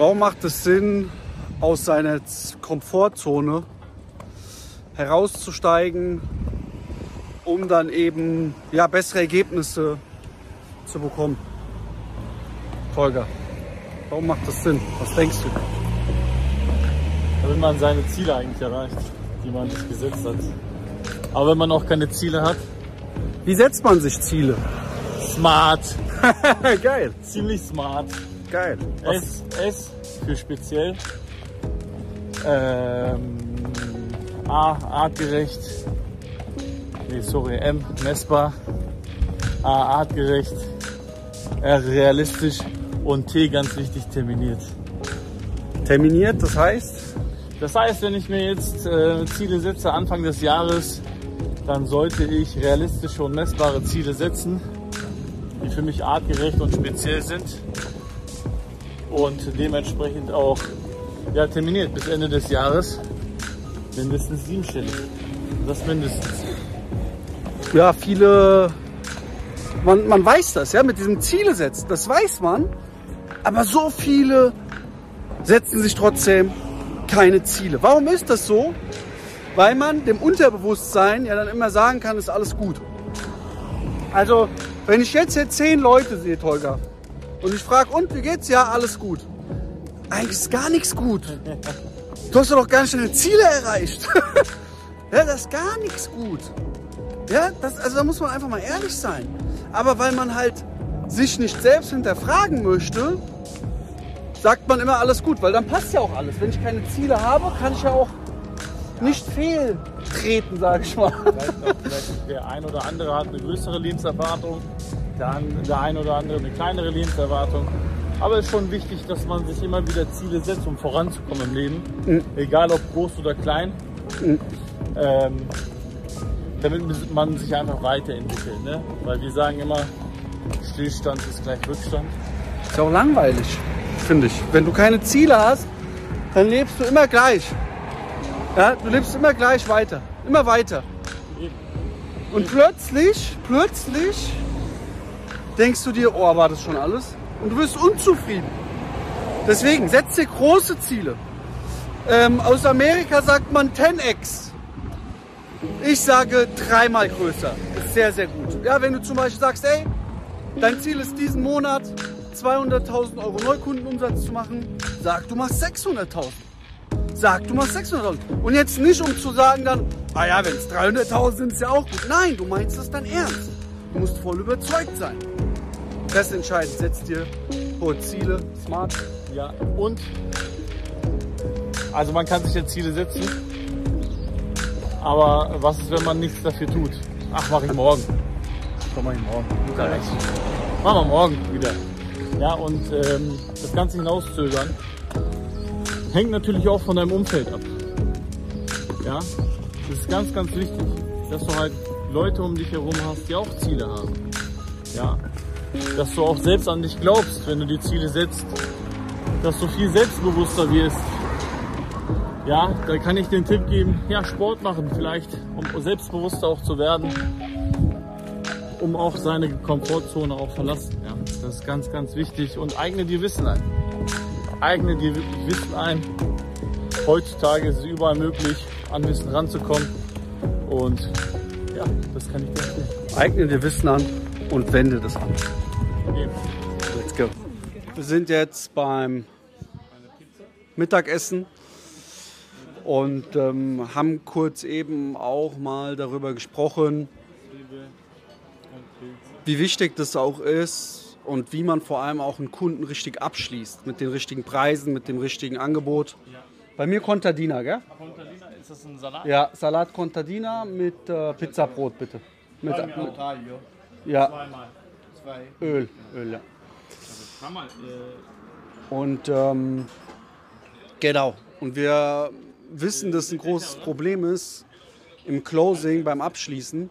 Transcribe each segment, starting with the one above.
Warum macht es Sinn, aus seiner Komfortzone herauszusteigen, um dann eben ja, bessere Ergebnisse zu bekommen? Folger, warum macht das Sinn? Was denkst du? Damit man seine Ziele eigentlich erreicht, die man sich gesetzt hat. Aber wenn man auch keine Ziele hat, Wie setzt man sich Ziele? smart, Geil, ziemlich smart. Geil. Was, S, S für speziell. Ähm, A, artgerecht. Nee, sorry, M, messbar. A, artgerecht. R, realistisch. Und T, ganz wichtig, terminiert. terminiert, das heißt, Das heißt, wenn ich mir jetzt äh, Ziele setze Anfang des Jahres, dann sollte ich realistische und messbare Ziele setzen, die für mich artgerecht und speziell sind und dementsprechend auch ja, terminiert bis Ende des Jahres mindestens siebenstellig. Das mindestens. ja, viele, man, man weiß das, ja, mit diesem Ziele setzen, das weiß man, aber so viele setzen sich trotzdem keine Ziele. Warum ist das so? Weil man dem Unterbewusstsein ja dann immer sagen kann, ist alles gut. Also, wenn ich jetzt hier zehn Leute sehe, Tolga, und ich frage, und wie geht's? Ja, alles gut. Eigentlich ist gar nichts gut. Du hast doch gar nicht deine Ziele erreicht. ja, das ist gar nichts gut. Ja, das, also da muss man einfach mal ehrlich sein. Aber weil man halt sich nicht selbst hinterfragen möchte, sagt man immer alles gut, weil dann passt ja auch alles. Wenn ich keine Ziele habe, kann ich ja auch nicht fehltreten, sage ich mal. Vielleicht, vielleicht der ein oder andere hat eine größere Lebenserwartung, der, der ein oder andere eine kleinere Lebenserwartung. Aber es ist schon wichtig, dass man sich immer wieder Ziele setzt, um voranzukommen im Leben. Mhm. Egal ob groß oder klein. Ähm, damit man sich einfach weiterentwickelt. Ne? Weil wir sagen immer, Stillstand ist gleich Rückstand. Ist ja auch langweilig, finde ich. Wenn du keine Ziele hast, dann lebst du immer gleich. Ja, du lebst immer gleich weiter. Immer weiter. Und plötzlich, plötzlich denkst du dir, oh, war das schon alles? Und du wirst unzufrieden. Deswegen, setz dir große Ziele. Ähm, aus Amerika sagt man 10x. Ich sage dreimal größer. Ist sehr, sehr gut. Ja, wenn du zum Beispiel sagst, ey, dein Ziel ist diesen Monat 200.000 Euro Neukundenumsatz zu machen, sag, du machst 600.000. Sag, du machst 600.000. Und jetzt nicht, um zu sagen dann, ah ja, wenn es 300.000 sind, ist ja auch gut. Nein, du meinst das dann ernst. Du musst voll überzeugt sein. Das ist entscheidend. Setz dir hohe Ziele, smart. Ja, und also man kann sich ja Ziele setzen, aber was ist, wenn man nichts dafür tut? Ach, mach ich morgen. Komm mal morgen. Guter recht. Machen wir morgen wieder. Ja, und ähm, das Ganze hinauszögern hängt natürlich auch von deinem Umfeld ab. Ja, das ist ganz, ganz wichtig, dass du halt Leute um dich herum hast, die auch Ziele haben. Ja, dass du auch selbst an dich glaubst, wenn du die Ziele setzt, dass du viel selbstbewusster wirst. Ja, da kann ich den Tipp geben, ja, Sport machen vielleicht, um selbstbewusster auch zu werden, um auch seine Komfortzone auch verlassen. Ja, das ist ganz, ganz wichtig und eigne dir Wissen ein. Eigne dir Wissen ein. Heutzutage ist es überall möglich, an Wissen ranzukommen und ja, das kann ich dir empfehlen. Eigne dir Wissen an und wende das an. Wir sind jetzt beim Mittagessen und ähm, haben kurz eben auch mal darüber gesprochen, wie wichtig das auch ist und wie man vor allem auch einen Kunden richtig abschließt. Mit den richtigen Preisen, mit dem richtigen Angebot. Bei mir Contadina, gell? Contadina, ist das ein Salat? Ja, Salat Contadina mit äh, Pizzabrot bitte. Mit, mit, ja, Zweimal. zwei. Öl, Öl, ja. Äh, Und ähm, genau. Und wir wissen, dass ein großes Problem ist im Closing, beim Abschließen.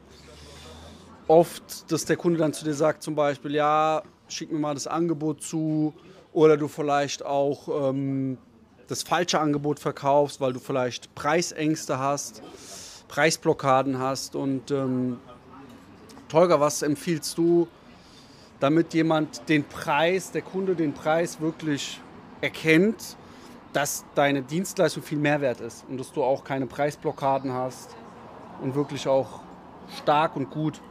Oft, dass der Kunde dann zu dir sagt, zum Beispiel, ja, schick mir mal das Angebot zu. Oder du vielleicht auch ähm, das falsche Angebot verkaufst, weil du vielleicht Preisängste hast, Preisblockaden hast. Und ähm, Tolga, was empfiehlst du, damit jemand den Preis, der Kunde den Preis wirklich erkennt, dass deine Dienstleistung viel Mehrwert ist und dass du auch keine Preisblockaden hast und wirklich auch stark und gut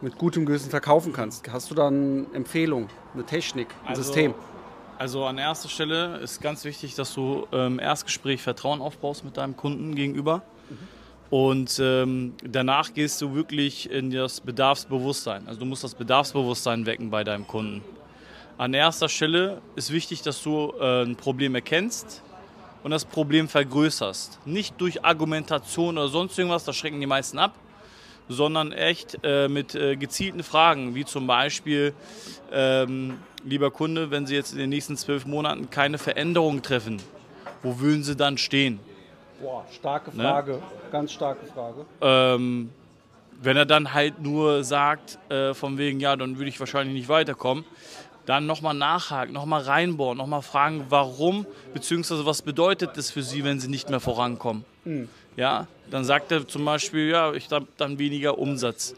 mit gutem Gewissen verkaufen kannst. Hast du dann Empfehlung, eine Technik, ein Also- System? Also an erster Stelle ist ganz wichtig, dass du im Erstgespräch Vertrauen aufbaust mit deinem Kunden gegenüber. Und ähm, danach gehst du wirklich in das Bedarfsbewusstsein. Also du musst das Bedarfsbewusstsein wecken bei deinem Kunden. An erster Stelle ist wichtig, dass du äh, ein Problem erkennst und das Problem vergrößerst. Nicht durch Argumentation oder sonst irgendwas, da schrecken die meisten ab, sondern echt äh, mit äh, gezielten Fragen, wie zum Beispiel, ähm, lieber Kunde, wenn Sie jetzt in den nächsten zwölf Monaten keine Veränderung treffen, wo würden Sie dann stehen? Boah, starke Ne? Frage, ganz starke Frage. Ähm, wenn er dann halt nur sagt, äh, von wegen, ja, dann würde ich wahrscheinlich nicht weiterkommen, dann nochmal nachhaken, nochmal reinbohren, nochmal fragen, warum, beziehungsweise was bedeutet das für Sie, wenn Sie nicht mehr vorankommen? Ja, dann sagt er zum Beispiel, ja, ich habe dann weniger Umsatz.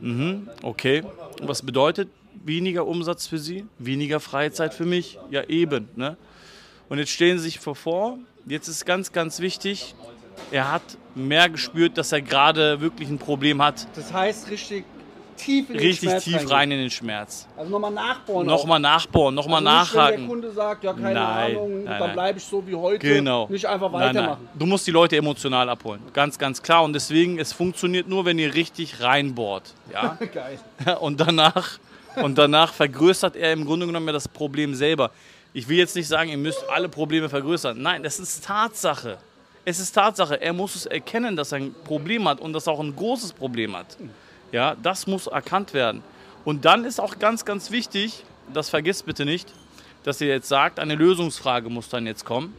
Mhm, okay. Und was bedeutet weniger Umsatz für Sie? Weniger Freizeit für mich? Ja, eben. Ne? Und jetzt stellen Sie sich vor, jetzt ist ganz, ganz wichtig, er hat mehr gespürt, dass er gerade wirklich ein Problem hat. Das heißt richtig tief in den Richtig Schmerz tief reingehen. rein in den Schmerz. Also nochmal nachbohren. Nochmal nachbohren, nochmal also nicht, Wenn der nachhaken. Kunde sagt, ja, keine Nein, Ahnung, nein, dann bleibe ich so wie heute. Genau. Nicht einfach weitermachen. nein. Du musst die Leute emotional abholen. Ganz, ganz klar. Und deswegen, es funktioniert nur, wenn ihr richtig reinbohrt. Ja? Geil. und danach, und danach vergrößert er im Grunde genommen ja das Problem selber. Ich will jetzt nicht sagen, ihr müsst alle Probleme vergrößern. Nein, das ist Tatsache. Es ist Tatsache. Er muss es erkennen, dass er ein Problem hat und dass er auch ein großes Problem hat. Ja, das muss erkannt werden. Und dann ist auch ganz, ganz wichtig, das vergisst bitte nicht, dass ihr jetzt sagt, eine Lösungsfrage muss dann jetzt kommen,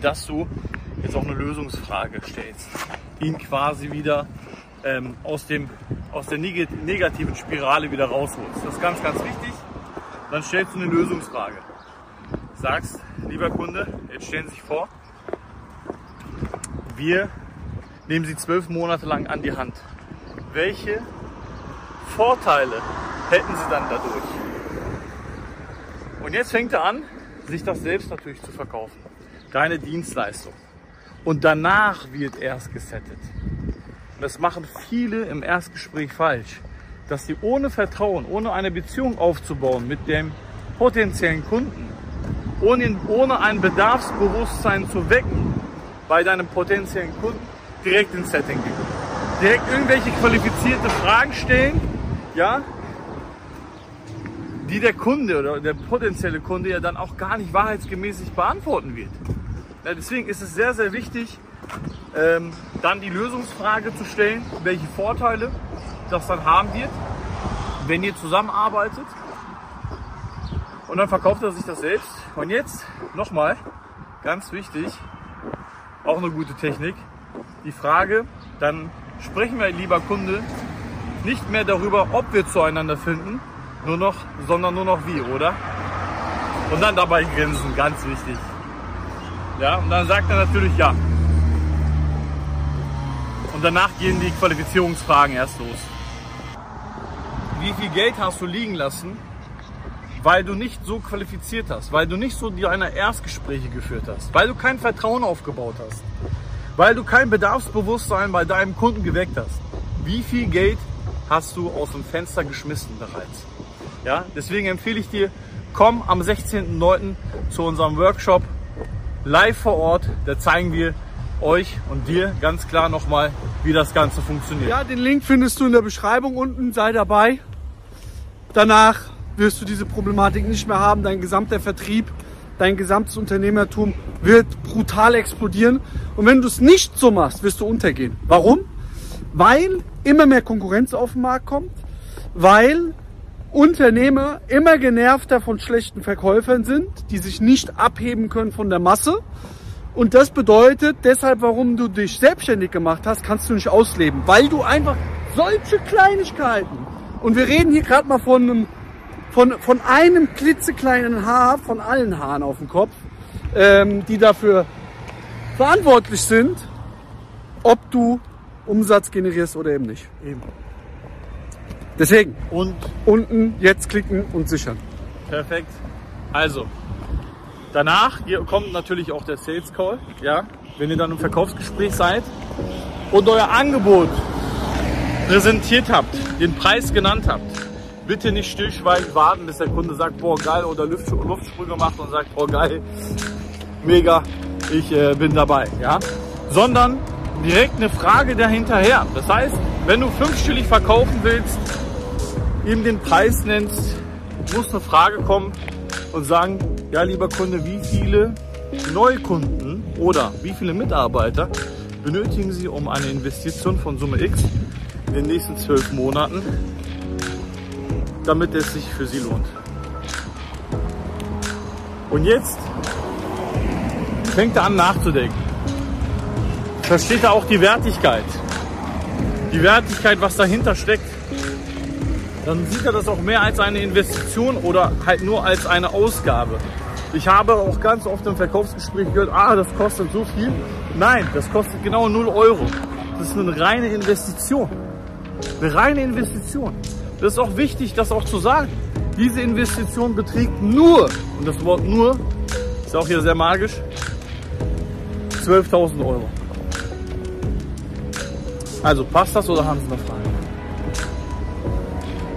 dass du jetzt auch eine Lösungsfrage stellst. Ihn quasi wieder ähm, aus, dem, aus der neg negativen Spirale wieder rausholst. Das ist ganz, ganz wichtig. Dann stellst du eine Lösungsfrage. Sagst, lieber Kunde, jetzt stellen Sie sich vor, wir nehmen Sie zwölf Monate lang an die Hand. Welche Vorteile hätten Sie dann dadurch? Und jetzt fängt er an, sich das selbst natürlich zu verkaufen. Deine Dienstleistung. Und danach wird erst gesettet. Und das machen viele im Erstgespräch falsch. Dass sie ohne Vertrauen, ohne eine Beziehung aufzubauen mit dem potenziellen Kunden, ohne, ohne ein Bedarfsbewusstsein zu wecken bei deinem potenziellen Kunden, direkt ins Setting gehen. Direkt irgendwelche qualifizierte Fragen stellen, ja, die der Kunde oder der potenzielle Kunde ja dann auch gar nicht wahrheitsgemäßig beantworten wird. Ja, deswegen ist es sehr, sehr wichtig, ähm, dann die Lösungsfrage zu stellen, welche Vorteile das dann haben wird, wenn ihr zusammenarbeitet. Und dann verkauft er sich das selbst. Und jetzt nochmal, ganz wichtig, auch eine gute Technik, die Frage, dann sprechen wir, lieber Kunde, nicht mehr darüber, ob wir zueinander finden, nur noch, sondern nur noch wie, oder? Und dann dabei grinsen, ganz wichtig. Ja, und dann sagt er natürlich ja. Und danach gehen die Qualifizierungsfragen erst los. Wie viel Geld hast du liegen lassen, weil du nicht so qualifiziert hast, weil du nicht so deine Erstgespräche geführt hast, weil du kein Vertrauen aufgebaut hast, weil du kein Bedarfsbewusstsein bei deinem Kunden geweckt hast. Wie viel Geld hast du aus dem Fenster geschmissen bereits? Ja, deswegen empfehle ich dir, komm am 16.09. zu unserem Workshop live vor Ort. Da zeigen wir euch und dir ganz klar nochmal, wie das Ganze funktioniert. Ja, den Link findest du in der Beschreibung unten. Sei dabei. Danach wirst du diese Problematik nicht mehr haben. Dein gesamter Vertrieb, dein gesamtes Unternehmertum wird brutal explodieren. Und wenn du es nicht so machst, wirst du untergehen. Warum? Weil immer mehr Konkurrenz auf den Markt kommt, weil Unternehmer immer genervter von schlechten Verkäufern sind, die sich nicht abheben können von der Masse. Und das bedeutet deshalb, warum du dich selbstständig gemacht hast, kannst du nicht ausleben, weil du einfach solche Kleinigkeiten und wir reden hier gerade mal von einem, von, von einem klitzekleinen Haar, von allen Haaren auf dem Kopf, ähm, die dafür verantwortlich sind, ob du Umsatz generierst oder eben nicht. Eben. Deswegen Und unten jetzt klicken und sichern. perfekt. Also, Danach kommt natürlich auch der Sales Call, ja, wenn ihr dann im Verkaufsgespräch seid und euer Angebot präsentiert habt, den Preis genannt habt. Bitte nicht stillschweigend warten, bis der Kunde sagt, boah geil, oder Luftsprünge macht und sagt, boah geil, mega, ich äh, bin dabei, ja, sondern direkt eine Frage dahinterher. Das heißt, wenn du fünfstellig verkaufen willst, ihm den Preis nennst, muss eine Frage kommen und sagen, ja lieber Kunde, wie viele Neukunden oder wie viele Mitarbeiter benötigen Sie, um eine Investition von Summe X in den nächsten zwölf Monaten, damit es sich für Sie lohnt. Und jetzt fängt er an nachzudenken. Versteht er auch die Wertigkeit. Die Wertigkeit, was dahinter steckt dann sieht er das auch mehr als eine Investition oder halt nur als eine Ausgabe. Ich habe auch ganz oft im Verkaufsgespräch gehört, ah, das kostet so viel. Nein, das kostet genau 0 Euro. Das ist eine reine Investition. Eine reine Investition. Das ist auch wichtig, das auch zu sagen. Diese Investition beträgt nur, und das Wort nur ist auch hier sehr magisch, 12.000 Euro. Also passt das oder haben Sie noch Fragen?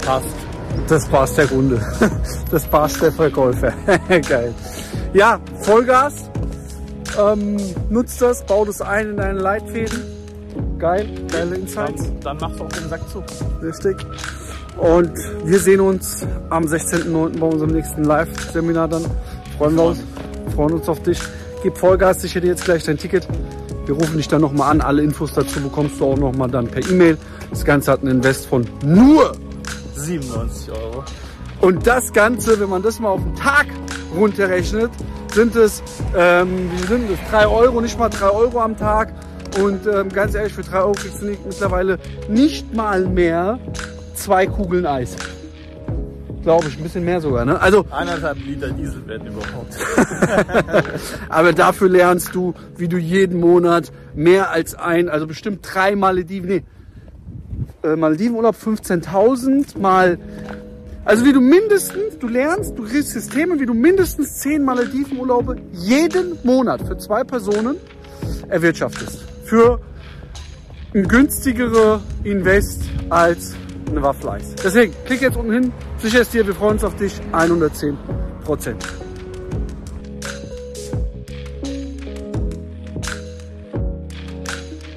passt. Das passt der Kunde. Das passt der Verkäufer. Geil. Ja, Vollgas. Ähm, nutzt das, baut es ein in deine Leitfäden. Geil, geile Insights. Dann, dann machst du auch den Sack zu. Richtig. Und wir sehen uns am 16.09. bei unserem nächsten Live-Seminar dann. Freuen wir uns. Freuen uns auf dich. Gib Vollgas, sicher dir jetzt gleich dein Ticket. Wir rufen dich dann nochmal an. Alle Infos dazu bekommst du auch nochmal dann per E-Mail. Das Ganze hat einen Invest von nur 97 Euro. Und das Ganze, wenn man das mal auf den Tag runterrechnet, sind es, ähm, wie sind es, 3 Euro, nicht mal 3 Euro am Tag. Und ähm, ganz ehrlich, für 3 Euro kriegst du nicht, mittlerweile nicht mal mehr zwei Kugeln Eis. Glaube ich, ein bisschen mehr sogar. Ne? Also eineinhalb Liter Diesel werden überhaupt. Aber dafür lernst du, wie du jeden Monat mehr als ein, also bestimmt drei Malediven, nee, äh, Maledivenurlaub 15.000 mal, also wie du mindestens, du lernst, du kriegst Systeme, wie du mindestens 10 Maledivenurlaube jeden Monat für zwei Personen erwirtschaftest. Für ein günstigere Invest als eine Waffeleis. Deswegen, klick jetzt unten hin, sicher ist dir, wir freuen uns auf dich, 110 Prozent.